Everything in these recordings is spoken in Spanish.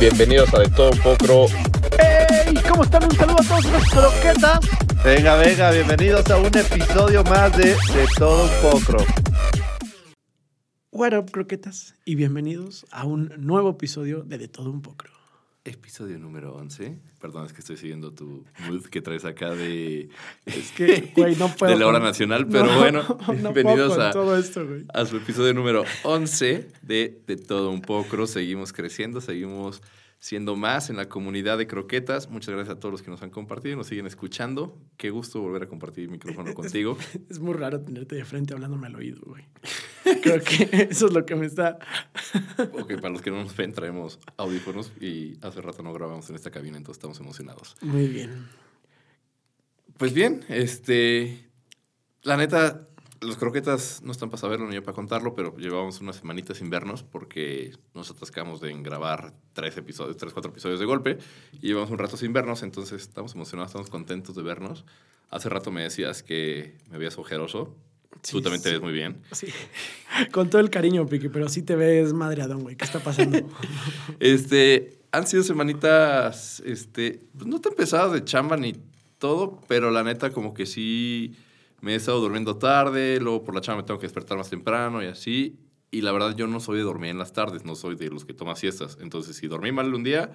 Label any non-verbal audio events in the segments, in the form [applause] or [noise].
Bienvenidos a De Todo Un Poco. ¡Hey! ¿Cómo están? Un saludo a todos los croquetas. Venga, venga, bienvenidos a un episodio más de De Todo Un Poco. What up, croquetas? Y bienvenidos a un nuevo episodio de De Todo Un Poco. Episodio número 11. Perdón, es que estoy siguiendo tu mood que traes acá de. Es que, güey, no [laughs] puedo. de la hora con- nacional, pero No, bueno, [laughs] no bienvenidos a, todo esto, güey. a su episodio número 11 de De Todo Un Poco. Seguimos creciendo, seguimos siendo más en la comunidad de croquetas. Muchas gracias a todos los que nos han compartido y nos siguen escuchando. Qué gusto volver a compartir el micrófono [laughs] contigo. Es muy raro tenerte de frente hablándome al oído, güey. [laughs] Creo que eso es lo que me está. [laughs] Ok, para los que no nos ven, traemos audífonos y hace rato no grabamos en esta cabina, entonces estamos emocionados. Muy bien. Pues bien, este. La neta, los croquetas no están para saberlo ni yo para contarlo, pero llevamos unas semanitas sin vernos porque nos atascamos de en grabar tres episodios, tres, cuatro episodios de golpe y llevamos un rato sin vernos, entonces estamos emocionados, estamos contentos de vernos. Hace rato me decías que me veías ojeroso. Sí, Tú también te sí. ves muy bien. Sí. [laughs] Con todo el cariño, Piqui, pero sí te ves madreadón, güey. ¿Qué está pasando? [laughs] Este, han sido semanitas, este, pues no tan pesadas de chamba ni todo, pero la neta como que sí me he estado durmiendo tarde, luego por la chamba me tengo que despertar más temprano y así. Y la verdad yo no soy de dormir en las tardes, no soy de los que toma siestas. Entonces si dormí mal un día,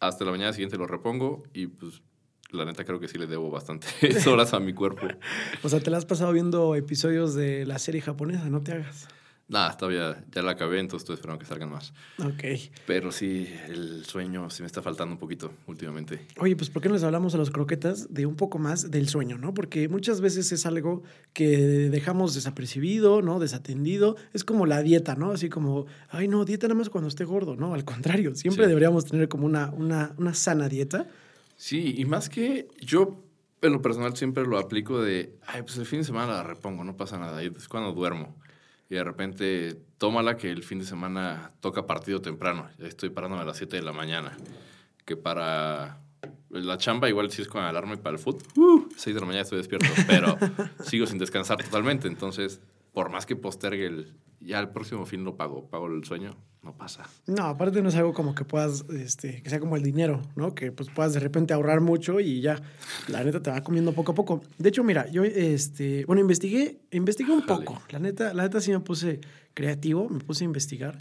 hasta la mañana siguiente lo repongo y pues la neta creo que sí le debo bastantes [laughs] horas a mi cuerpo. [laughs] O sea, te la has pasado viendo episodios de la serie japonesa, no te hagas. Nada, todavía ya la acabé, entonces estoy esperando que salgan más. Ok. Pero sí, el sueño sí me está faltando un poquito últimamente. Oye, pues ¿por qué no les hablamos a los croquetas de un poco más del sueño, no? Porque muchas veces es algo que dejamos desapercibido, ¿no? Desatendido. Es como la dieta, ¿no? Así como, ay, no, dieta nada más cuando esté gordo, ¿no? Al contrario, siempre Sí. deberíamos tener como una, una, una sana dieta. Sí, y más que yo en lo personal siempre lo aplico de, ay, pues el fin de semana la repongo, no pasa nada, es cuando duermo. Y de repente, tómala que el fin de semana toca partido temprano, ya estoy parándome a las 7 de la mañana, que para la chamba igual si es con alarma y para el foot, uh, 6 de la mañana estoy despierto, pero [laughs] sigo sin descansar totalmente, entonces, por más que postergue el, ya el próximo fin lo pago, pago el sueño, no pasa. No, aparte no es algo como que puedas, este, que sea como el dinero, ¿no? Que pues puedas de repente ahorrar mucho y ya, la neta te va comiendo poco a poco. De hecho, mira, yo, este, bueno, investigué, investigué un poco. La neta, la neta sí me puse creativo, me puse a investigar.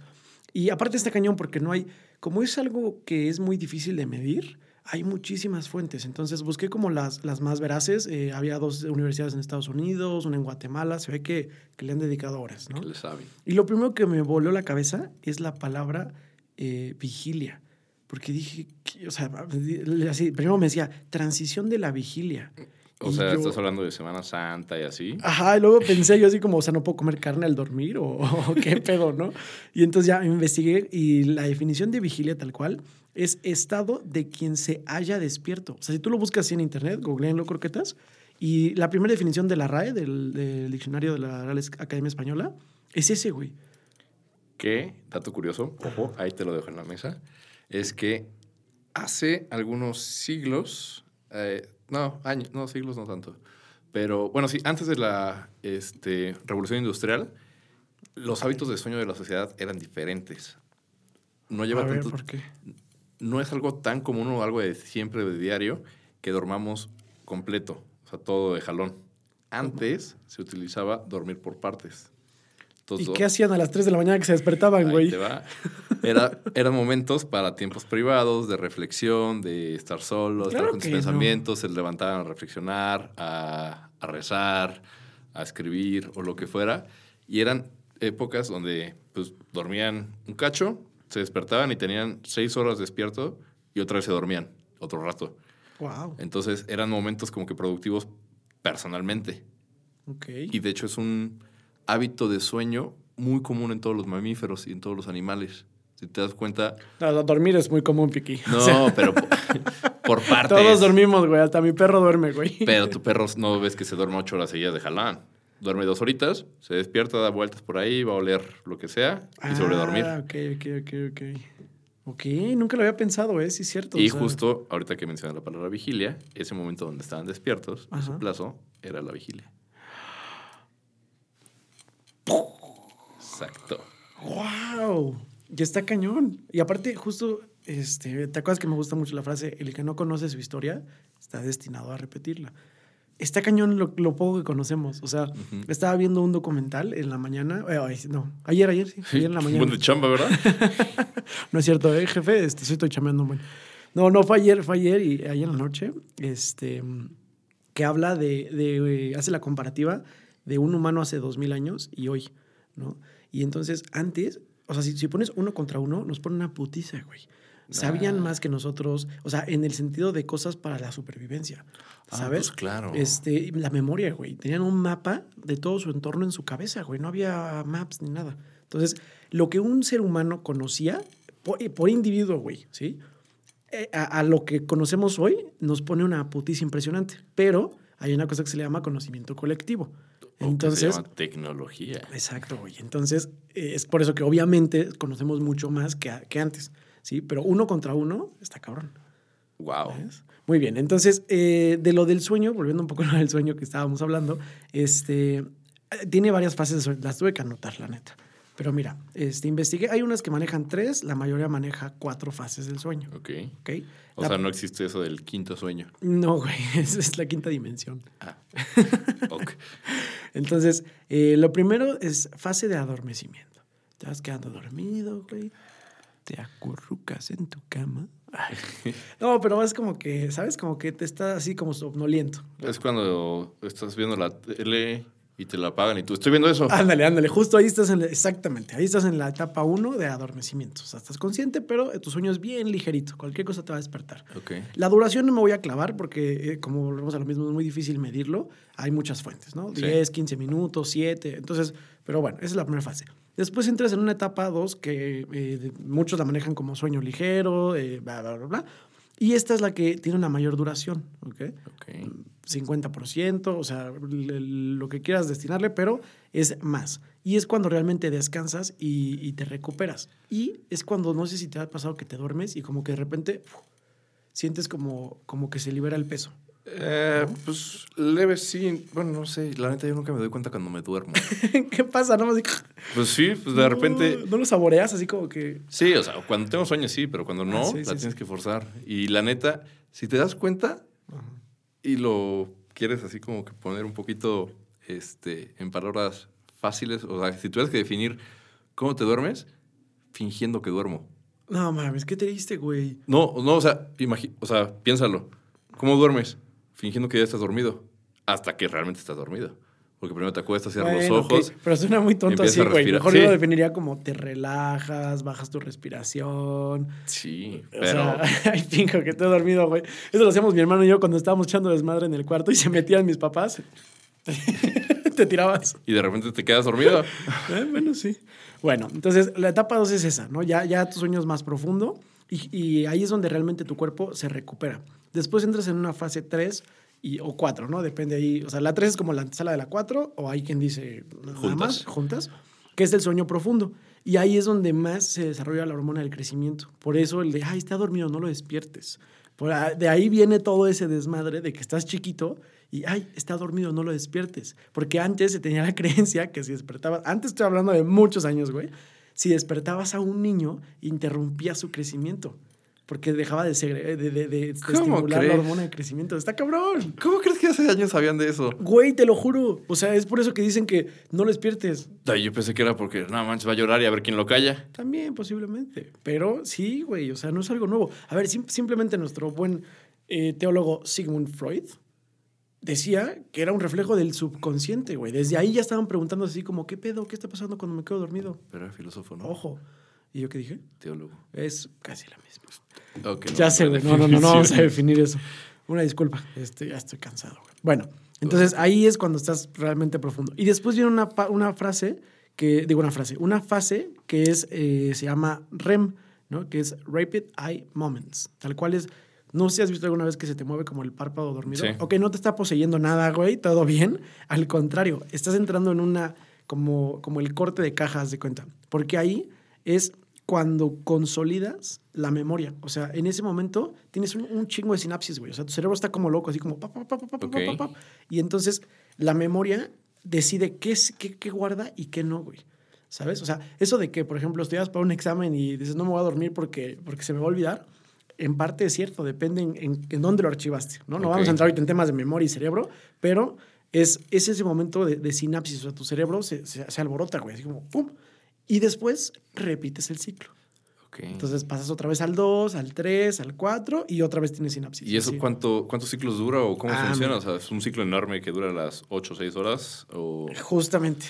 Y aparte está cañón porque no hay, como es algo que es muy difícil de medir, hay muchísimas fuentes. Entonces busqué como las, las más veraces. Eh, había dos universidades en Estados Unidos, una en Guatemala. Se ve que, que le han dedicado horas, ¿no? ¿Qué le saben? Y lo primero que me voló la cabeza es la palabra eh, vigilia. Porque dije, o sea, así, primero me decía, transición de la vigilia. O Y sea, yo- estás hablando de Semana Santa y así. Ajá, y luego pensé yo así como, o sea, no puedo comer carne al dormir o, [laughs] o qué pedo, ¿no? Y entonces ya investigué y la definición de vigilia tal cual es estado de quien se haya despierto. O sea, si tú lo buscas así en internet, googleenlo croquetas, y la primera definición de la RAE, del, del diccionario de la Real Academia Española, es ese, güey. Que, dato curioso, ojo, ahí te lo dejo en la mesa, es que hace algunos siglos, eh, no, años, no, siglos no tanto, pero bueno, sí, antes de la este, revolución industrial, los hábitos de sueño de la sociedad eran diferentes. No lleva A ver, tanto, ¿por qué? no es algo tan común o algo de siempre de diario que dormamos completo, o sea, todo de jalón. Antes se utilizaba dormir por partes. Entonces, ¿Y qué hacían a las 3 de la mañana que se despertaban, güey? [laughs] Era, eran momentos para tiempos privados, de reflexión, de estar solos, Claro estar con tus no. pensamientos, se levantaban a reflexionar, a, a rezar, a escribir o lo que fuera. Y eran épocas donde pues, dormían un cacho, se despertaban y tenían seis horas despierto y otra vez se dormían otro rato. Wow. Entonces eran momentos como que productivos personalmente. Ok. Y de hecho es un hábito de sueño muy común en todos los mamíferos y en todos los animales. Si te das cuenta, No, dormir es muy común, Piqui. no, O sea, [laughs] pero por, [laughs] por partes. todos dormimos, güey. Hasta mi perro duerme, güey. Pero tu [laughs] perro no ves que se duerme ocho horas seguidas de jalán. Duerme dos horitas, se despierta, da vueltas por ahí, va a oler lo que sea y sobre dormir. Ah, ok, ok, ok, ok. Ok, nunca lo había pensado, ¿eh? Sí, es cierto. Y o sea, justo ahorita que mencionas la palabra vigilia, ese momento donde estaban despiertos, Ajá. ese plazo, era la vigilia. Exacto. ¡Wow! Y está cañón. Y aparte, justo, este, ¿te acuerdas que me gusta mucho la frase, el que no conoce su historia está destinado a repetirla? Está cañón lo, lo poco que conocemos. O sea, estaba viendo un documental en la mañana. eh, no, ayer, ayer, sí. Ayer en la [laughs] mañana. Buen de chamba, ¿verdad? [laughs] No es cierto, eh, jefe, este, estoy chameando muy. No, no, fue ayer, fue ayer y ayer en la noche, este, que habla de, de, eh, hace la comparativa de un humano hace dos mil años y hoy, ¿no? Y entonces, antes, o sea, si, si pones uno contra uno, nos ponen una putiza, güey. Sabían más que nosotros, o sea, en el sentido de cosas para la supervivencia, Ah, ¿sabes? pues claro. Este, la memoria, güey. Tenían un mapa de todo su entorno en su cabeza, güey. No había maps ni nada. Entonces, lo que un ser humano conocía por, por individuo, güey, ¿sí? Eh, a, a lo que conocemos hoy nos pone una putiza impresionante. Pero hay una cosa que se le llama conocimiento colectivo. Que se Entonces, llama tecnología. Exacto, güey. Entonces, eh, es por eso que obviamente conocemos mucho más que, que antes, ¿sí? Pero uno contra uno está cabrón. Wow. ¿sabes? Muy bien, entonces, eh, de lo del sueño, volviendo un poco a lo del sueño que estábamos hablando, este, eh, tiene varias fases de sueño, las tuve que anotar, la neta. Pero mira, este, investigué, hay unas que manejan tres, la mayoría maneja cuatro fases del sueño, Ok. ¿ok? O La- sea, no existe eso del quinto sueño. No, güey, [laughs] esa es la quinta dimensión. Ah. [laughs] Ok. Entonces, eh, lo primero es fase de adormecimiento. Te vas quedando dormido, güey. Te acurrucas en tu cama. No, pero es como que, ¿sabes? Como que te está así como somnoliento. Es cuando estás viendo la tele y te la apagan y tú, estoy viendo eso. Ándale, ándale. Justo ahí estás en la- exactamente. Ahí estás en la etapa 1 de adormecimiento. O sea, estás consciente, pero tu sueño es bien ligerito. Cualquier cosa te va a despertar. Ok. La duración no me voy a clavar porque, eh, como volvemos a lo mismo, es muy difícil medirlo. Hay muchas fuentes, ¿no? Sí. 10, 15 minutos, 7. Entonces, pero bueno, esa es la primera fase. Después entras en una etapa 2 que eh, muchos la manejan como sueño ligero, eh, bla, bla, bla, bla. Y esta es la que tiene una mayor duración, ¿ok? Ok. 50%, o sea, lo que quieras destinarle, pero es más. Y es cuando realmente descansas y, y te recuperas. Y es cuando, no sé si te ha pasado que te duermes y como que de repente uf, sientes como, como que se libera el peso. Eh, pues leve sí. Bueno, no sé. La neta, yo nunca me doy cuenta cuando me duermo. [laughs] ¿Qué pasa? No, Pues sí, pues de repente. No, lo saboreas así como que... Sí, o sea, cuando tengo sueños sí, pero cuando no, Ah, sí, la sí, tienes sí. que forzar. Y la neta, si te das cuenta y lo quieres así como que poner un poquito este, en palabras fáciles, o sea, si tuvieras que definir cómo te duermes, fingiendo que duermo. No mames, ¿qué te diste, güey? No, no, o sea, imagi- o sea, piénsalo. ¿Cómo duermes? Fingiendo que ya estás dormido. Hasta que realmente estás dormido. Porque primero te acuestas, cierras los Bueno, ok, ojos. Pero suena muy tonto así, güey. Mejor Sí. yo lo definiría como te relajas, bajas tu respiración. Sí, O pero. sea, [laughs] ay, que estoy dormido, güey. Eso lo hacíamos mi hermano y yo cuando estábamos echando desmadre en el cuarto y se metían mis papás. [laughs] te tirabas. Y de repente te quedas dormido. [laughs] Eh, bueno, sí. Bueno, entonces la etapa 2 es esa, ¿no? Ya, ya tu sueño es más profundo y, y ahí es donde realmente tu cuerpo se recupera. Después entras en una fase 3 y, o 4, ¿no? Depende ahí. O sea, la 3 es como la antesala de la 4 o hay quien dice nada Juntas. más, juntas, que es el sueño profundo. Y ahí es donde más se desarrolla la hormona del crecimiento. Por eso el de, ay, está dormido, no lo despiertes. Por de ahí viene todo ese desmadre de que estás chiquito y, ay, está dormido, no lo despiertes. Porque antes se tenía la [laughs] creencia que si despertabas, antes estoy hablando de muchos años, güey, si despertabas a un niño, interrumpía su crecimiento. Porque dejaba de, segre- de, de- de ¿Cómo estimular la hormona de crecimiento. Está cabrón. ¿Cómo crees que hace años sabían de eso? Güey, te lo juro. O sea, es por eso que dicen que no lo despiertes. Ay, yo pensé que era porque, no manches, va a llorar y a ver quién lo calla. También, posiblemente. Pero sí, güey, o sea, no es algo nuevo. A ver, sim- simplemente nuestro buen eh, teólogo Sigmund Freud decía que era un reflejo del subconsciente, güey. Desde ahí ya estaban preguntando así como, ¿qué pedo? ¿Qué está pasando cuando me quedo dormido? Pero era filósofo, ¿no? Ojo. ¿Y yo qué dije? Teólogo. Es casi la misma. Ok, no, ya sé, la güey. No, no, no, no vamos a definir eso. Una disculpa. Este, ya estoy cansado, güey. Bueno, entonces ahí es cuando estás realmente profundo. Y después viene una, una frase que, digo una frase, una fase que es, eh, se llama REM, ¿no? Que es Rapid Eye Moments. Tal cual es, no sé si has visto alguna vez que se te mueve como el párpado dormido. Sí. Ok, no te está poseyendo nada, güey, todo bien. Al contrario, estás entrando en una, como, como el corte de cajas de cuenta. Porque ahí es cuando consolidas la memoria. O sea, en ese momento tienes un, un chingo de sinapsis, güey. O sea, tu cerebro está como loco, así como... pa, pa, pa, pa, pa, pa, Ok. pa, pa, pa. Y entonces la memoria decide qué, es, qué, qué guarda y qué no, güey. ¿Sabes? O sea, eso de que, por ejemplo, estudias para un examen y dices, no me voy a dormir porque, porque se me va a olvidar, en parte es cierto, depende en, en- en dónde lo archivaste, ¿no? No Ok. vamos a entrar ahorita en temas de memoria y cerebro, pero es, es ese momento de, de sinapsis, o sea, tu cerebro se, se, se alborota, güey, así como, ¡pum! Y después repites el ciclo. Entonces pasas otra vez al 2, al 3, al 4 y otra vez tienes sinapsis. ¿Y eso cuánto, cuántos ciclos dura o cómo Ah, funciona? mira. O sea, ¿es un ciclo enorme que dura las 8 o 6 horas? O... Justamente.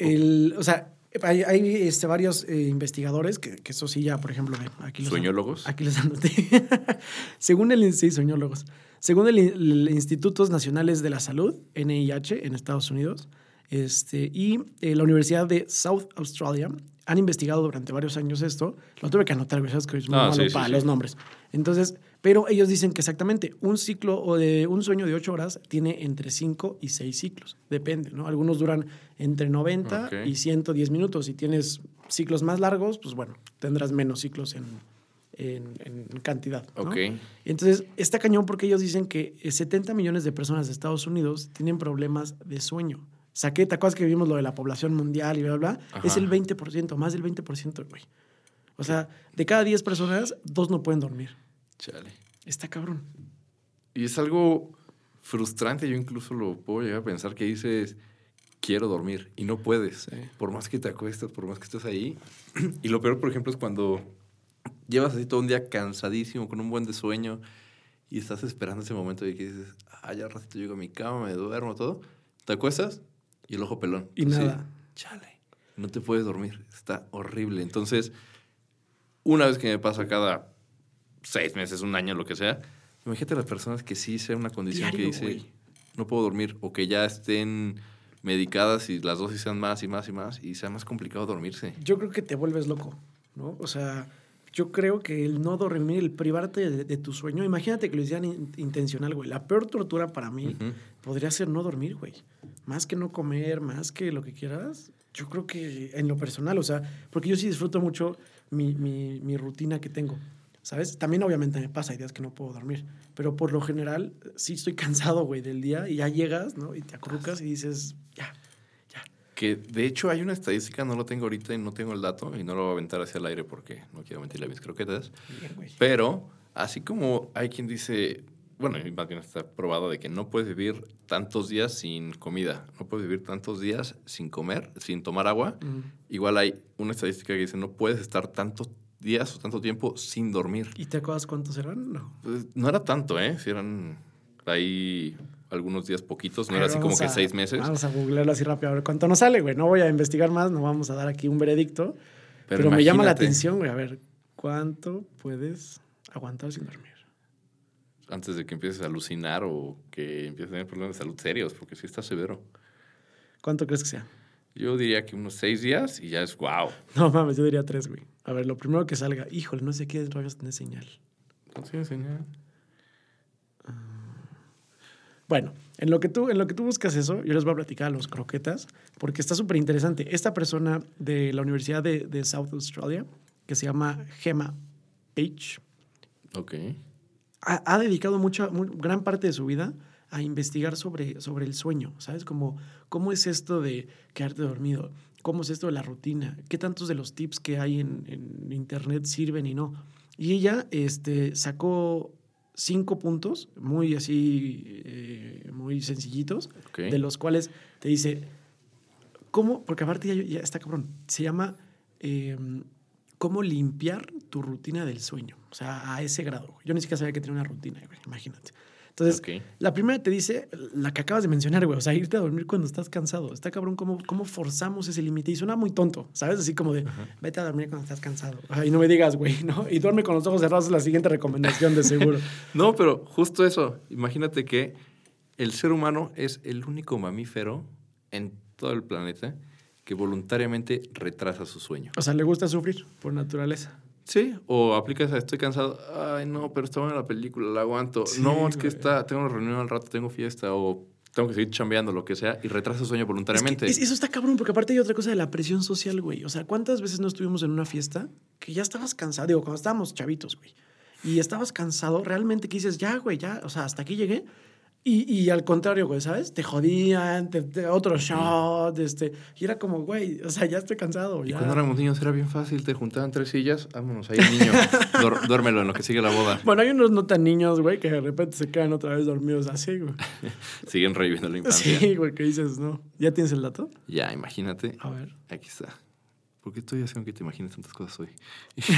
El, o sea, hay, hay, este, varios eh, investigadores que, que eso sí ya, por ejemplo, ven, aquí los ¿Sueñólogos? Aquí los anoté. [laughs] Según el sí, soñólogos. Según el, el Institutos Nacionales de la Salud, NIH, en Estados Unidos, este, y eh, la Universidad de South Australia han investigado durante varios años esto. Lo tuve que anotar, sabes que es muy Ah, malo sí, sí, para sí. los nombres. Entonces, pero ellos dicen que exactamente un ciclo o de un sueño de ocho horas tiene entre 5 y 6 ciclos. Depende, ¿no? Algunos duran entre 90 Ok. y 110 minutos. Si tienes ciclos más largos, pues bueno, tendrás menos ciclos en, en, en cantidad. ¿no? Ok. Entonces, está cañón porque ellos dicen que eh, 70 millones de personas de Estados Unidos tienen problemas de sueño. Que te acuerdas que vimos lo de la población mundial y bla, bla, bla. Es el 20%, más del 20%, güey. O sea, de cada 10 personas, dos no pueden dormir. Chale. Está cabrón. Y es algo frustrante, yo incluso lo puedo llegar a pensar que dices, quiero dormir y no puedes. Sí. Por más que te acuestes, por más que estés ahí. [clears throat] Y lo peor, por ejemplo, es cuando llevas así todo un día cansadísimo, con un buen de sueño, y estás esperando ese momento de que dices, ah, ya al ratito llego a mi cama, me duermo, todo. Te acuestas y el ojo pelón. Y Así, nada. chale. No te puedes dormir. Está horrible. Entonces, una vez que me pasa cada seis meses, un año, lo que sea, imagínate las personas que sí sea una condición que dice, no puedo dormir, o que ya estén medicadas y las dosis sean más y más y más, y sea más complicado dormirse. Yo creo que te vuelves loco, ¿no? O sea, yo creo que el no dormir, el privarte de, de tu sueño, imagínate que lo hicieran in- intencional, güey. La peor tortura para mí Ujú. podría ser no dormir, güey. Más que no comer, más que lo que quieras. Yo creo que en lo personal, o sea, porque yo sí disfruto mucho mi, mi, mi rutina que tengo, ¿sabes? También obviamente me pasa, hay días que no puedo dormir, pero por lo general sí estoy [laughs] cansado, güey, del día y ya llegas, ¿no? Y te acurrucas y dices, ya. Que de hecho hay una estadística, no lo tengo ahorita y no tengo el dato, y no lo voy a aventar hacia el aire porque no quiero mentirle a mis croquetas. Bien. Pero, así como hay quien dice, bueno, y más bien está probado de que no puedes vivir tantos días sin comida, no puedes vivir tantos días sin comer, sin tomar agua, Mm. igual hay una estadística que dice no puedes estar tantos días o tanto tiempo sin dormir. ¿Y te acuerdas cuántos eran? No. Pues, no era tanto, ¿eh? Si eran ahí algunos días poquitos, no era así como que seis meses. Vamos a googlearlo así rápido, a ver cuánto nos sale, güey. No voy a investigar más, no vamos a dar aquí un veredicto. Pero, me llama la atención, güey. A ver, ¿cuánto puedes aguantar sin dormir? Antes de que empieces a alucinar o que empieces a tener problemas de salud serios, porque sí está severo. ¿Cuánto crees que sea? Yo diría que unos seis días y ya es wow. [laughs] No mames, yo diría tres, güey. A ver, lo primero que salga. Híjole, no sé qué rayos tiene señal. No tiene señal. Bueno, en lo, que tú, en lo que tú buscas eso, yo les voy a platicar a los croquetas, porque está súper interesante. Esta persona de la Universidad de, de South Australia, que se llama Gemma Page, Ok. ha, ha dedicado mucha, mu- gran parte de su vida a investigar sobre, sobre el sueño, ¿sabes? Como, ¿Cómo es esto de quedarte dormido? ¿Cómo es esto de la rutina? ¿Qué tantos de los tips que hay en, en internet sirven y no? Y ella este, sacó cinco puntos muy así, eh, muy sencillitos, de los cuales te dice, ¿cómo? Porque aparte ya, ya está cabrón, se llama eh, cómo limpiar tu rutina del sueño. O sea, a ese grado. Yo ni siquiera sabía que tenía una rutina, imagínate. Entonces, la primera te dice la que acabas de mencionar, güey. O sea, irte a dormir cuando estás cansado. Está cabrón cómo, cómo forzamos ese límite. Y suena muy tonto, ¿sabes? Así como de, vete a dormir cuando estás cansado. Ay, no me digas, güey, ¿no? Y duerme con los ojos cerrados es la siguiente recomendación, de seguro. [laughs] No, pero justo eso. Imagínate que el ser humano es el único mamífero en todo el planeta que voluntariamente retrasa su sueño. O sea, le gusta sufrir por naturaleza. Sí, o aplicas a estoy cansado. Ay, no, pero está buena la película, la aguanto. Sí, no, es que güey. está, tengo una reunión al rato, tengo fiesta o tengo que seguir chambeando, lo que sea, y retrasa el sueño Es que voluntariamente. es- eso está cabrón, porque aparte hay otra cosa de la presión social, güey. O sea, ¿cuántas veces no estuvimos en una fiesta que ya estabas cansado? Digo, cuando estábamos chavitos, güey. Y estabas cansado, realmente que dices, ya, güey, ya, o sea, hasta aquí llegué. Y, y al contrario, güey, ¿sabes? Te jodían, te, te- otro shot, este. Y era como, güey, o sea, ya estoy cansado. Y ya. cuando éramos niños era bien fácil, te juntaban tres sillas, vámonos, ahí niño, [laughs] Duer- duérmelo en lo que sigue la boda. Bueno, hay unos no tan niños, güey, que de repente se quedan otra vez dormidos así, güey. [laughs] Siguen reviviendo la infancia. Sí, güey, que dices, no. ¿Ya tienes el dato? Ya, imagínate. A ver. Aquí está. ¿Por qué estoy haciendo que te imagines tantas cosas hoy? [laughs]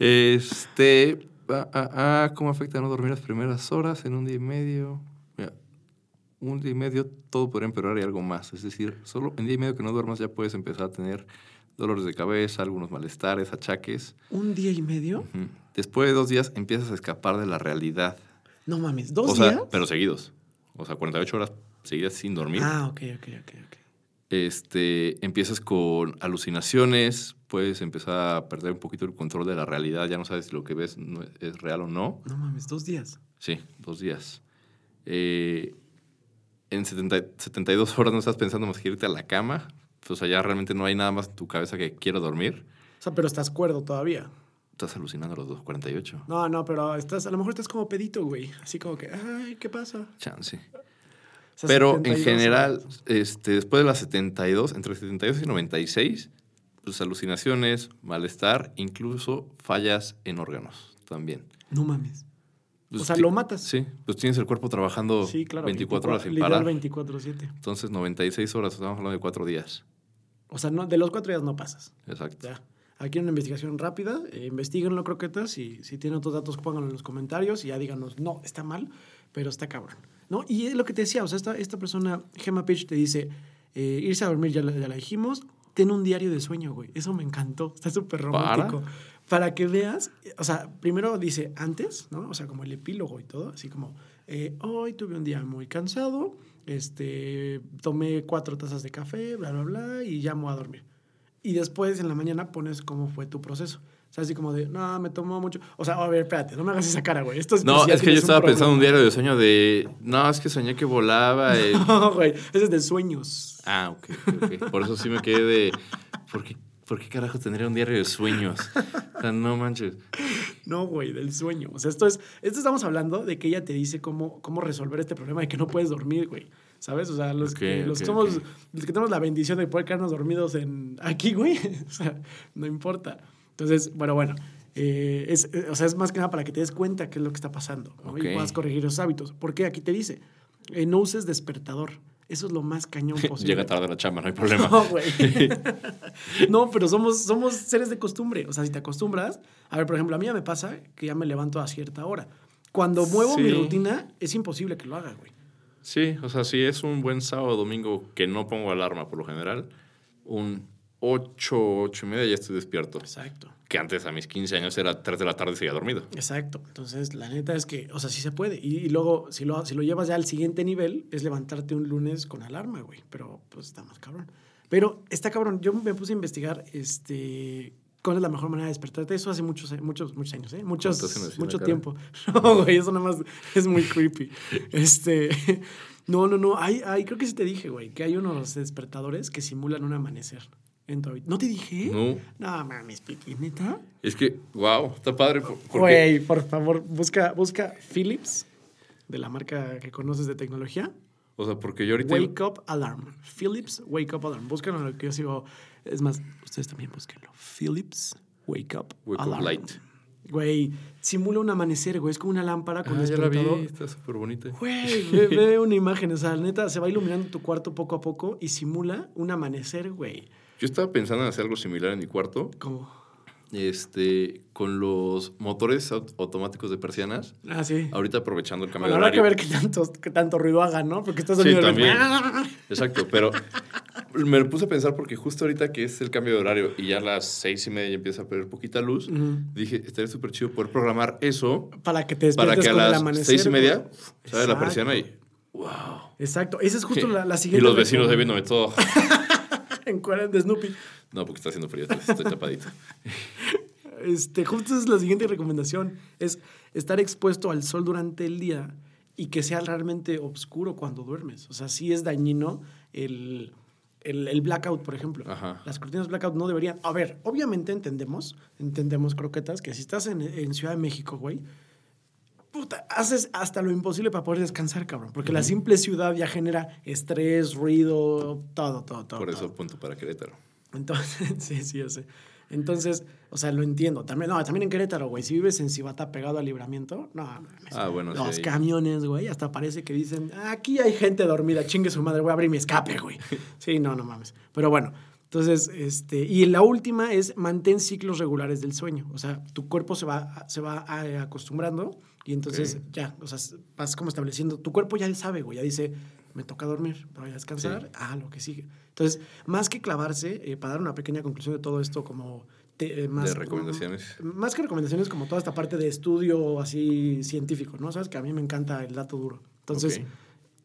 este. Ah, ah, ah, ¿Cómo afecta no dormir las primeras horas en un día y medio? Mira, un día y medio todo podría empeorar y algo más. Es decir, solo en día y medio que no duermas ya puedes empezar a tener dolores de cabeza, algunos malestares, achaques. ¿Un día y medio? Ujú. Después de dos días empiezas a escapar de la realidad. No mames, ¿dos o sea, días? pero seguidos. O sea, 48 horas seguidas sin dormir. Ah, ok, ok, ok, ok. Este, empiezas con alucinaciones, puedes empezar a perder un poquito el control de la realidad, ya no sabes si lo que ves no es, real o no. No mames, dos días. Sí, dos días. Eh, en 70 72 horas no estás pensando más que irte a la cama, o sea, ya realmente no hay nada más en tu cabeza que quiero dormir. O sea, pero estás cuerdo todavía. Estás alucinando a los 2.48. No, no, pero estás, a lo mejor estás como pedito, güey. Así como que, ay, ¿qué pasa? Chance. Sea, Pero en 72 general, este, después de las 72, entre 72 y 96, pues alucinaciones, malestar, incluso fallas en órganos también. No mames. Pues o sea, lo matas. Sí, pues tienes el cuerpo trabajando Sí, claro. 24 horas sin parar. 24-7. Entonces, 96 horas, estamos hablando de cuatro días. O sea, no, de los cuatro días no pasas. Exacto. Ya. Aquí una investigación rápida. Eh, investiguenlo, croquetas. Y si tienen otros datos, pónganlo en los comentarios. Y ya díganos, no, está mal, pero está cabrón. ¿No? Y es lo que te decía, o sea, esta, esta persona, Gemma Page, te dice: eh, irse a dormir, ya la, ya la dijimos. Ten un diario de sueño, güey. Eso me encantó. Está súper romántico. ¿Para? que veas, o sea, primero dice antes, ¿no? O sea, como el epílogo y todo, así como, eh, hoy tuve un día muy cansado, este, tomé cuatro tazas de café, bla, bla, bla, y voy a dormir. Y después en la mañana pones cómo fue tu proceso. O sea, así como de, no, me tomó mucho. O sea, a ver, espérate, no me hagas esa cara, güey. Esto No, pues, es que yo estaba pensando en un diario de sueño de. No, es que soñé que volaba. [laughs] eh. No, güey, ese es de sueños. Ah, ok, ok, ok. Por eso sí me quedé de. ¿Por qué, por qué carajo tendría un diario de sueños? O sea, no manches. No, güey, del sueño. O sea, esto es, esto estamos hablando de que ella te dice cómo, cómo resolver este problema de que no puedes dormir, güey. ¿Sabes? O sea, los, que, los, somos, los que tenemos la bendición de poder quedarnos dormidos en aquí, güey. [laughs] O sea, no importa. Entonces, bueno, bueno. eh, es, eh, o sea, es más que nada para que te des cuenta qué es lo que está pasando ¿no? Y puedas corregir esos hábitos. Porque aquí te dice, eh, no uses despertador. Eso es lo más cañón [laughs] posible. Llega tarde la chamba, no hay [laughs] problema. No, güey. no, pero somos, somos seres de costumbre. O sea, si te acostumbras. A ver, por ejemplo, a mí ya me pasa que ya me levanto a cierta hora. Cuando muevo mi rutina, es imposible que lo haga, güey. Sí, o sea, si es un buen sábado o domingo que no pongo alarma por lo general, un 8, 8 y media ya estoy despierto. Exacto. Que antes a mis 15 años era 3 de la tarde y seguía dormido. Exacto. Entonces, la neta es que, o sea, sí se puede. Y, y luego, si lo, si lo llevas ya al siguiente nivel, es levantarte un lunes con alarma, güey. Pero, pues, está más cabrón. Pero está cabrón. Yo me puse a investigar, este... ¿Cuál es la mejor manera de despertarte? Eso hace muchos, muchos, muchos años, ¿eh? Muchos, ¿Estás haciendo así mucho cara? tiempo. [laughs] No, güey, eso nada más es muy creepy. Este... [laughs] No, no, no. Hay, hay, creo que sí te dije, güey, que hay unos despertadores que simulan un amanecer en tu. ¿No te dije? No. No, mames, ¿neta? Es que, wow, está padre. por- Güey, por favor, busca, busca Philips, de la marca que conoces de tecnología. o sea, porque yo ahorita... Wake Up Alarm. Philips Wake Up Alarm. Búscalo lo que yo sigo. Es más, ustedes también búsquenlo. Philips Wake Up Wake Up. Light. Güey, simula un amanecer, güey. Es como una lámpara con Ah, ya la vi, está súper bonita. Güey, ve, ve [laughs] una imagen. O sea, neta, se va iluminando tu cuarto poco a poco y simula un amanecer, güey. Yo estaba pensando en hacer algo similar en mi cuarto, Como... este, con los motores au- automáticos de persianas. Ah, sí. Ahorita aprovechando el cambio Bueno, de habrá que ver qué tanto, qué tanto ruido haga, ¿no? Porque estás Sí, también. [laughs] Exacto, pero me lo puse a pensar porque justo ahorita que es el cambio de horario y ya a las seis y media ya empieza a perder poquita luz, dije, estaría súper chido poder programar eso Para que te despiertes para que a con el las amanecer. seis y media sale la persiana y wow. Exacto. Esa es justo la, la y siguiente. los vecinos ahí viéndome todo. [laughs] En cuarenta de Snoopy. No, porque está haciendo frío, estoy tapadito. [laughs] Este, justo esa es la siguiente recomendación. Es estar expuesto al sol durante el día y que sea realmente oscuro cuando duermes. O sea, sí es dañino el, el, el blackout, por ejemplo. Ajá. Las cortinas blackout no deberían... A ver, obviamente entendemos, entendemos, croquetas, que si estás en, en Ciudad de México, güey, puta, haces hasta lo imposible para poder descansar, cabrón. Porque la simple ciudad ya genera estrés, ruido, todo, todo, todo. Por eso punto para Querétaro. Entonces, [laughs] sí, sí, yo sé. Entonces, o sea, lo entiendo. También, no, también en Querétaro, güey. Si vives en Cibata pegado al libramiento, no, mames. Ah, bueno, Los camiones, güey, hasta parece que dicen, "Ah, aquí hay gente dormida, chingue su madre, voy a abrir mi escape, güey. [laughs] Sí, no, no mames. Pero bueno, entonces, este, y la última es mantén ciclos regulares del sueño. O sea, tu cuerpo se va, se va eh, acostumbrando y entonces ya, o sea, vas como estableciendo, tu cuerpo ya sabe, güey, ya dice, me toca dormir, voy a descansar, Sí. ah, lo que sigue. Entonces, más que clavarse, eh, para dar una pequeña conclusión de todo esto, como te- eh, más, De recomendaciones. más que recomendaciones, como toda esta parte de estudio así científico, ¿no? Sabes que a mí me encanta el dato duro. Entonces,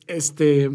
este,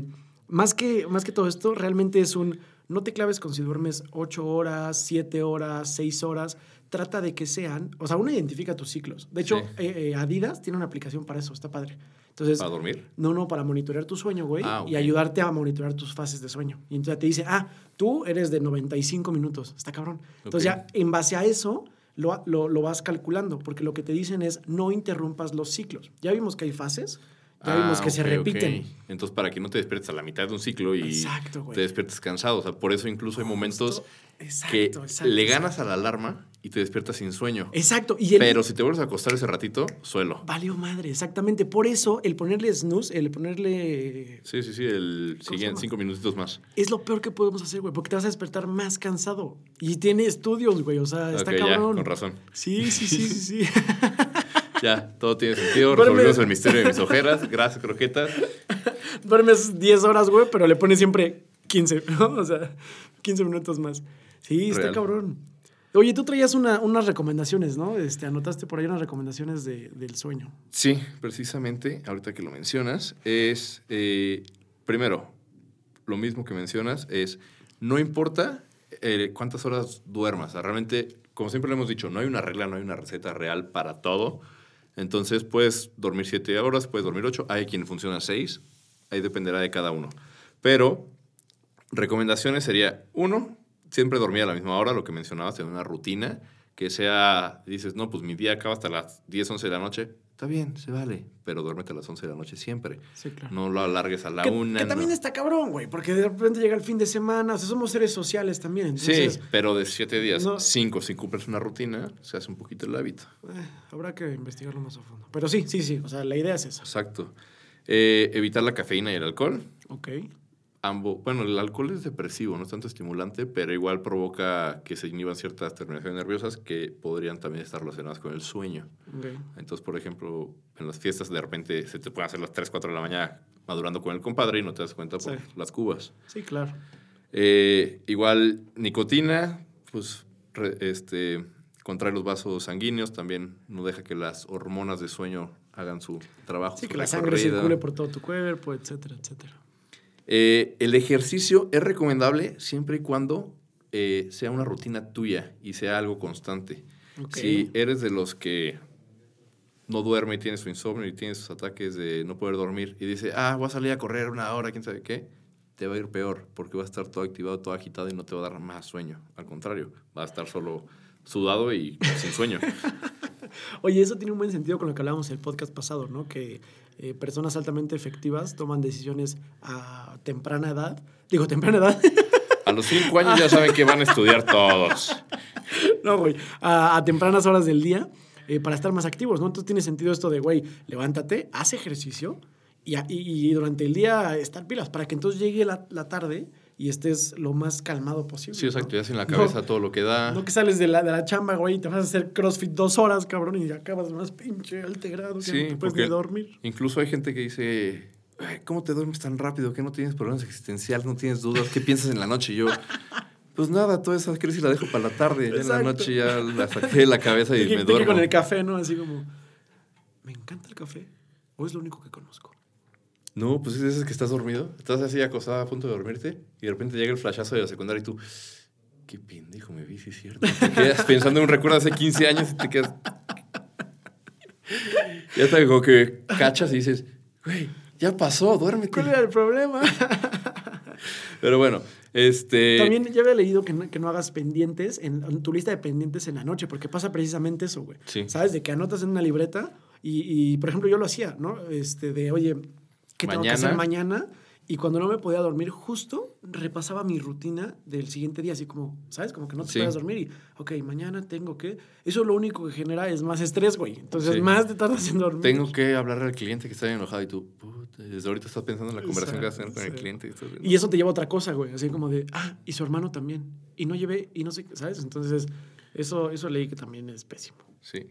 más que, más que todo esto, realmente es un, no te claves con si duermes 8 horas, 7 horas, 6 horas, trata de que sean, o sea, uno identifica tus ciclos. De hecho, Sí. eh, eh, Adidas tiene una aplicación para eso, está padre. Entonces, ¿Para dormir? no, no, para monitorear tu sueño, güey, Ah, y ayudarte a monitorear tus fases de sueño. Y entonces te dice, ah, tú eres de 95 minutos, está cabrón. Entonces ya en base a eso lo, lo, lo vas calculando, porque lo que te dicen es no interrumpas los ciclos. Ya vimos que hay fases, ya vimos Ah, que se repiten. Entonces, para que no te despiertes a la mitad de un ciclo y Exacto, te despiertes cansado. O sea, por eso incluso hay momentos Exacto, que exacto, le ganas a la alarma y te despiertas sin sueño. Exacto. Y el, Pero si te vuelves a acostar ese ratito, suelo. Valió madre, exactamente. Por eso, el ponerle snooze, el ponerle. Sí, sí, sí, el ¿Cómo se siguiente cinco minutitos más. Es lo peor que podemos hacer, güey, porque te vas a despertar más cansado. Y tiene estudios, güey, o sea, está ya, cabrón. con razón. Sí, sí, sí, sí, sí. [laughs] Ya, todo tiene sentido. Resolvimos el misterio de mis ojeras. Gracias, croquetas. [laughs] Duermes 10 horas, güey, pero le pones siempre 15, [laughs] ¿no? O sea, 15 minutos más. Sí, está cabrón. Oye, tú traías una- unas recomendaciones, ¿no? Este, anotaste por ahí unas recomendaciones de- del sueño. Sí, precisamente, ahorita que lo mencionas, es, eh, primero, lo mismo que mencionas, es, no importa eh, cuántas horas duermas, realmente, como siempre lo hemos dicho, no hay una regla, no hay una receta real para todo, entonces puedes dormir siete horas, puedes dormir ocho, hay quien funciona seis, ahí dependerá de cada uno, pero recomendaciones sería, uno, siempre dormir a la misma hora, lo que mencionabas, tener una rutina, que sea, dices, no, pues mi día acaba hasta las 10, 11 de la noche, está bien, se vale, pero duérmete a las 11 de la noche siempre. Sí, claro. No lo alargues a la que, una. que también no. está cabrón, güey, porque de repente llega el fin de semana, o sea, somos seres sociales también, Sí, entonces pero de siete días, No. cinco, si cumples una rutina, se hace un poquito el hábito. eh, habrá que investigarlo más a fondo. Pero sí, sí, sí, o sea, la idea es esa. Exacto. Eh, evitar la cafeína y el alcohol. Ok. Ambos, bueno, el alcohol es depresivo, no es tanto estimulante, pero igual provoca que se inhiban ciertas terminaciones nerviosas que podrían también estar relacionadas con el sueño. Entonces, por ejemplo, en las fiestas de repente se te pueden hacer las 3, 4 de la mañana madurando con el compadre y no te das cuenta por Sí. las cubas. Sí, claro. Eh, igual nicotina, pues re- este, contrae los vasos sanguíneos, también no deja que las hormonas de sueño hagan su trabajo. Sí, su que la sangre circule por todo tu cuerpo, etcétera, etcétera. Eh, el ejercicio es recomendable siempre y cuando eh, sea una rutina tuya y sea algo constante. Si eres de los que no duerme y tiene su insomnio y tiene sus ataques de no poder dormir y dice, ah, voy a salir a correr una hora, quién sabe qué, te va a ir peor porque va a estar todo activado, todo agitado y no te va a dar más sueño. Al contrario, va a estar solo sudado y sin sueño. [laughs] Oye, eso tiene un buen sentido con lo que hablábamos en el podcast pasado, ¿no? Que eh, personas altamente efectivas toman decisiones a temprana edad. Digo, temprana edad. A los cinco años ya saben que van a estudiar todos. [laughs] no, güey. A, a tempranas horas del día eh, para estar más activos, ¿no? Entonces tiene sentido esto de, güey, levántate, haz ejercicio y, y- y durante el día estar pilas para que entonces llegue la, la tarde y estés lo más calmado posible. Sí, exacto, ¿no? ya sin la No. cabeza todo lo que da. No que sales de la, de la chamba, güey, y te vas a hacer crossfit dos horas, cabrón, y acabas más pinche alterado que Sí, no te puedes ni dormir. Incluso hay gente que dice, "Ay, ¿cómo te duermes tan rápido? ¿Que no tienes problemas existenciales? ¿No tienes dudas? ¿Qué piensas en la noche? Y yo, pues nada, toda esa crisis la dejo para la tarde. Ya en la noche ya la saqué de la cabeza y que- me que duermo. con el café, ¿no? Así como, me encanta el café, o es lo único que conozco. No, pues es de esas que estás dormido. Estás así acostada a punto de dormirte y de repente llega el flashazo de la secundaria y tú, qué pendejo me vi, sí es cierto. Te quedas pensando en un recuerdo de hace 15 años y te quedas... Ya te como que cachas y dices, güey, ya pasó, duérmete. ¿Cuál era el problema? Pero bueno, este... También ya había leído que no, que no hagas pendientes en, en tu lista de pendientes en la noche, porque pasa precisamente eso, güey. Sí. ¿Sabes? De que anotas en una libreta Y, y, por ejemplo, yo lo hacía, ¿no? Este, de, oye, ¿qué tengo que hacer Mañana. mañana? Y cuando no me podía dormir, justo repasaba mi rutina del siguiente día, así como, ¿sabes? Como que no te Sí. puedes dormir y, ok, mañana tengo que... Eso lo único que genera es más estrés, güey. Entonces, Sí. más te tardas en dormir. Tengo que hablarle al cliente que está enojado y tú, puta, desde ahorita estás pensando en la conversación que vas a tener con el Exacto, cliente. y Y eso te lleva a otra cosa, güey. Así como de, ah, y su hermano también. Y no llevé, y no sé, ¿sabes? Entonces, eso, eso leí que también es pésimo. Sí.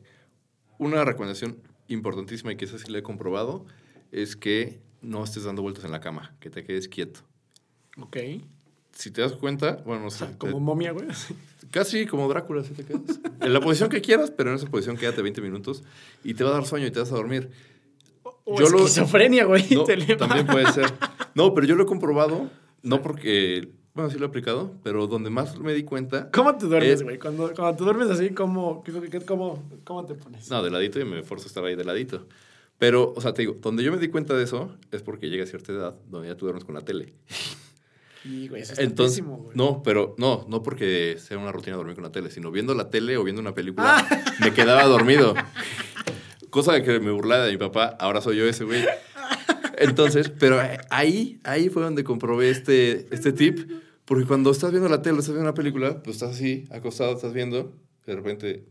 Una recomendación importantísima y que esa sí la he comprobado es que no estés dando vueltas en la cama, que te quedes quieto. Ok. Si te das cuenta, bueno, no O sea, como momia, güey. casi como Drácula, si te quedas. En la posición que quieras, pero en esa posición quédate 20 minutos y te va a dar sueño y te vas a dormir. O Yo lo- esquizofrenia, güey. No, también puede ser. No, pero yo lo he comprobado, no porque, bueno, sí lo he aplicado, pero donde más me di cuenta, ¿Cómo te duermes, güey? Cuando, cuando te duermes así, ¿cómo, qué- qué- cómo, ¿cómo te pones? no, de ladito y me esfuerzo a estar ahí de ladito. Pero, o sea, te digo, donde yo me di cuenta de eso es porque llega a cierta edad donde ya tú duermes con la tele. Y, güey, eso está Entonces, pésimo, güey. no, pero no, no porque sea una rutina dormir con la tele, sino viendo la tele o viendo una película, [laughs] me quedaba dormido. Cosa que me burlaba de mi papá, ahora soy yo ese güey. Entonces, pero ahí, ahí fue donde comprobé este, este tip, porque cuando estás viendo la tele, estás viendo una película, pues estás así, acostado, estás viendo, de repente,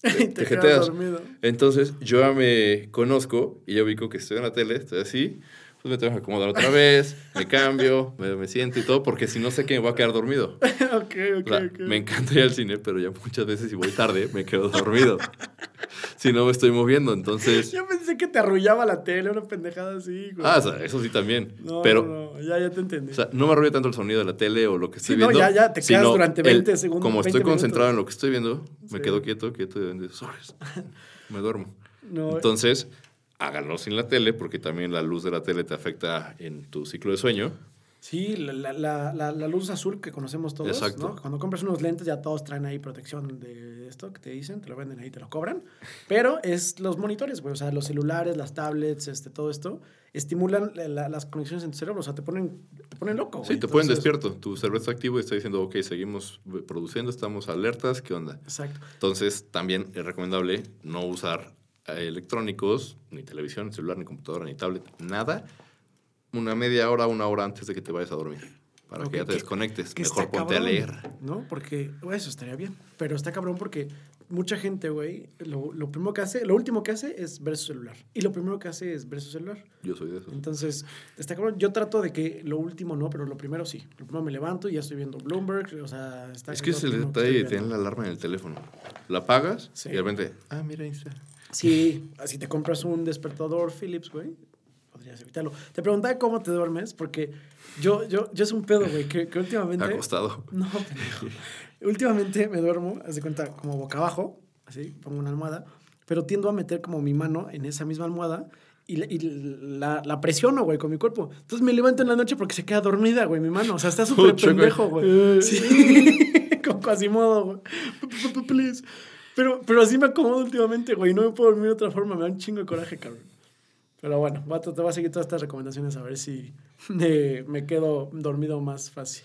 [laughs] te, te jeteas. dormido. Entonces, yo ya me conozco y yo ubico que estoy en la tele, estoy así, pues me tengo que acomodar otra vez, me cambio, me, me siento y todo, porque si no sé que me voy a quedar dormido. [laughs] ok, ok, O sea, ok. Me encanta ir al cine, pero ya muchas veces si voy tarde me quedo dormido. [laughs] si no me estoy moviendo, entonces... Yo pensé que te arrullaba la tele, una pendejada así, güey. Ah, o sea, eso sí también. no, pero, no, no, ya, ya te entendí. o sea, no me arrulla tanto el sonido de la tele o lo que estoy Sí, no, viendo. ya, ya, te quedas durante el- 20 segundos, Como 20 estoy concentrado en lo que estoy viendo, me Sí. quedo quieto, quieto, y [laughs] me duermo. no, Entonces, háganlo sin la tele, porque también la luz de la tele te afecta en tu ciclo de sueño. Sí, la, la- la, luz azul que conocemos todos, Exacto. ¿no? Cuando compras unos lentes ya todos traen ahí protección de esto que te dicen, te lo venden ahí, te lo cobran. Pero es los monitores, güey, o sea, los celulares, las tablets, este, todo esto, estimulan la- la- las conexiones en tu cerebro, o sea, te ponen, te ponen loco, Sí, güey. te ponen Entonces- despierto. Tu cerebro está activo y está diciendo, ok, seguimos produciendo, estamos alertas, ¿qué onda? Exacto. Entonces, también es recomendable no usar electrónicos, ni televisión, ni celular, ni computadora, ni tablet, nada, una media hora, una hora antes de que te vayas a dormir. Para que ya te que- desconectes. que Mejor ponte a leer. ¿No? Porque güey, eso estaría bien. Pero está cabrón porque mucha gente, güey, lo, lo primero que hace, lo último que hace es ver su celular. Y lo primero que hace es ver su celular. Yo soy de esos. Entonces, está cabrón. Yo trato de que lo último no, pero lo primero sí. Lo primero me levanto y ya estoy viendo Bloomberg. O sea, está Es que es el detalle de tener la alarma en el teléfono. La apagas Sí. y de repente, ah, mira, Insta. Sí, [laughs] así te compras un despertador Philips, güey. Evitarlo. Te preguntaba cómo te duermes, porque yo, yo, yo es un pedo, güey, que, que últimamente. Acostado. No. Últimamente me duermo, haz de cuenta, como boca abajo, así, pongo una almohada, pero tiendo a meter como mi mano en esa misma almohada y, la, y la, la presiono, güey, con mi cuerpo. Entonces me levanto en la noche porque se queda dormida, güey, mi mano. O sea, está [laughs] súper pendejo, güey. Sí, [laughs] con Quasimodo, güey. Please. Pero, pero así me acomodo últimamente, güey. No me puedo dormir de otra forma. Me da un chingo de coraje, cabrón. Pero bueno, va a- te voy a seguir todas estas recomendaciones a ver si me, me quedo dormido más fácil.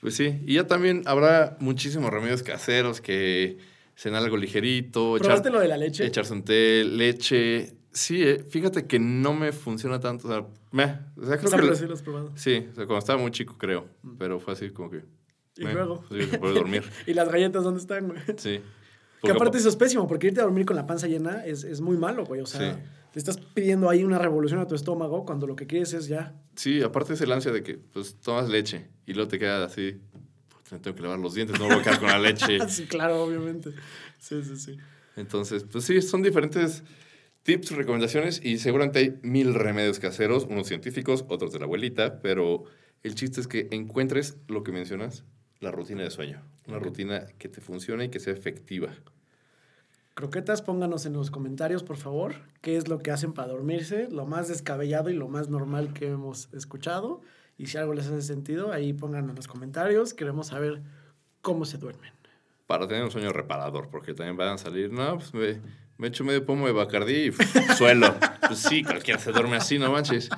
Pues sí, y ya también habrá muchísimos remedios caseros que cenar algo ligerito, echar- ¿Probaste lo de la leche? echarse un té, leche. Sí, eh, fíjate que no me funciona tanto. O sea, meh. O sea, creo O sea, que pero lo- sí lo has probado. sí, o sea, cuando estaba muy chico, creo. Pero fue así como que. Y meh, luego. Sí, se puede dormir. [laughs] ¿Y las galletas dónde están, güey? Sí. Que Porque- aparte eso es pésimo, porque irte a dormir con la panza llena es, es muy malo, güey. O sea, Sí. Te estás pidiendo ahí una revolución a tu estómago cuando lo que quieres es ya. Sí, aparte es el ansia de que pues tomas leche y luego te queda así. "Puta, me tengo que lavar los dientes, no me voy a quedar con la leche. [laughs] sí, claro, obviamente. Sí, sí, sí. Entonces, pues sí, son diferentes tips, recomendaciones y seguramente hay mil remedios caseros, unos científicos, otros de la abuelita, pero el chiste es que encuentres lo que mencionas, la rutina de sueño. Una rutina que te funcione y que sea efectiva. Croquetas, pónganos en los comentarios, por favor, qué es lo que hacen para dormirse, lo más descabellado y lo más normal que hemos escuchado. Y si algo les hace sentido, ahí pónganlo en los comentarios. Queremos saber cómo se duermen. Para tener un sueño reparador, porque también van a salir, no, pues me, me echo medio pomo de Bacardí y pff, [laughs] suelo. Pues sí, cualquiera se duerme así, no manches.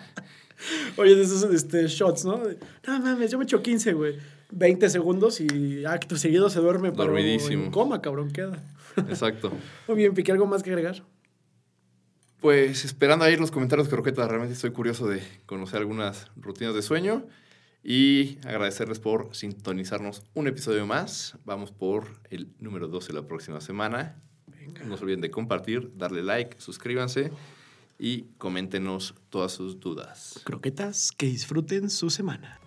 Oye, de esos este, shots, ¿no? No mames, yo me echo 15, güey. 20 segundos y acto seguido se duerme. pero Dormidísimo. en coma, cabrón, queda. Exacto. Muy bien, Piqué, ¿algo más que agregar? Pues esperando ahí los comentarios de Croquetas, realmente estoy curioso de conocer algunas rutinas de sueño y agradecerles por sintonizarnos un episodio más. Vamos por el número 12 la próxima semana. No se olviden de compartir, darle like, suscríbanse y coméntenos todas sus dudas. Croquetas, que disfruten su semana.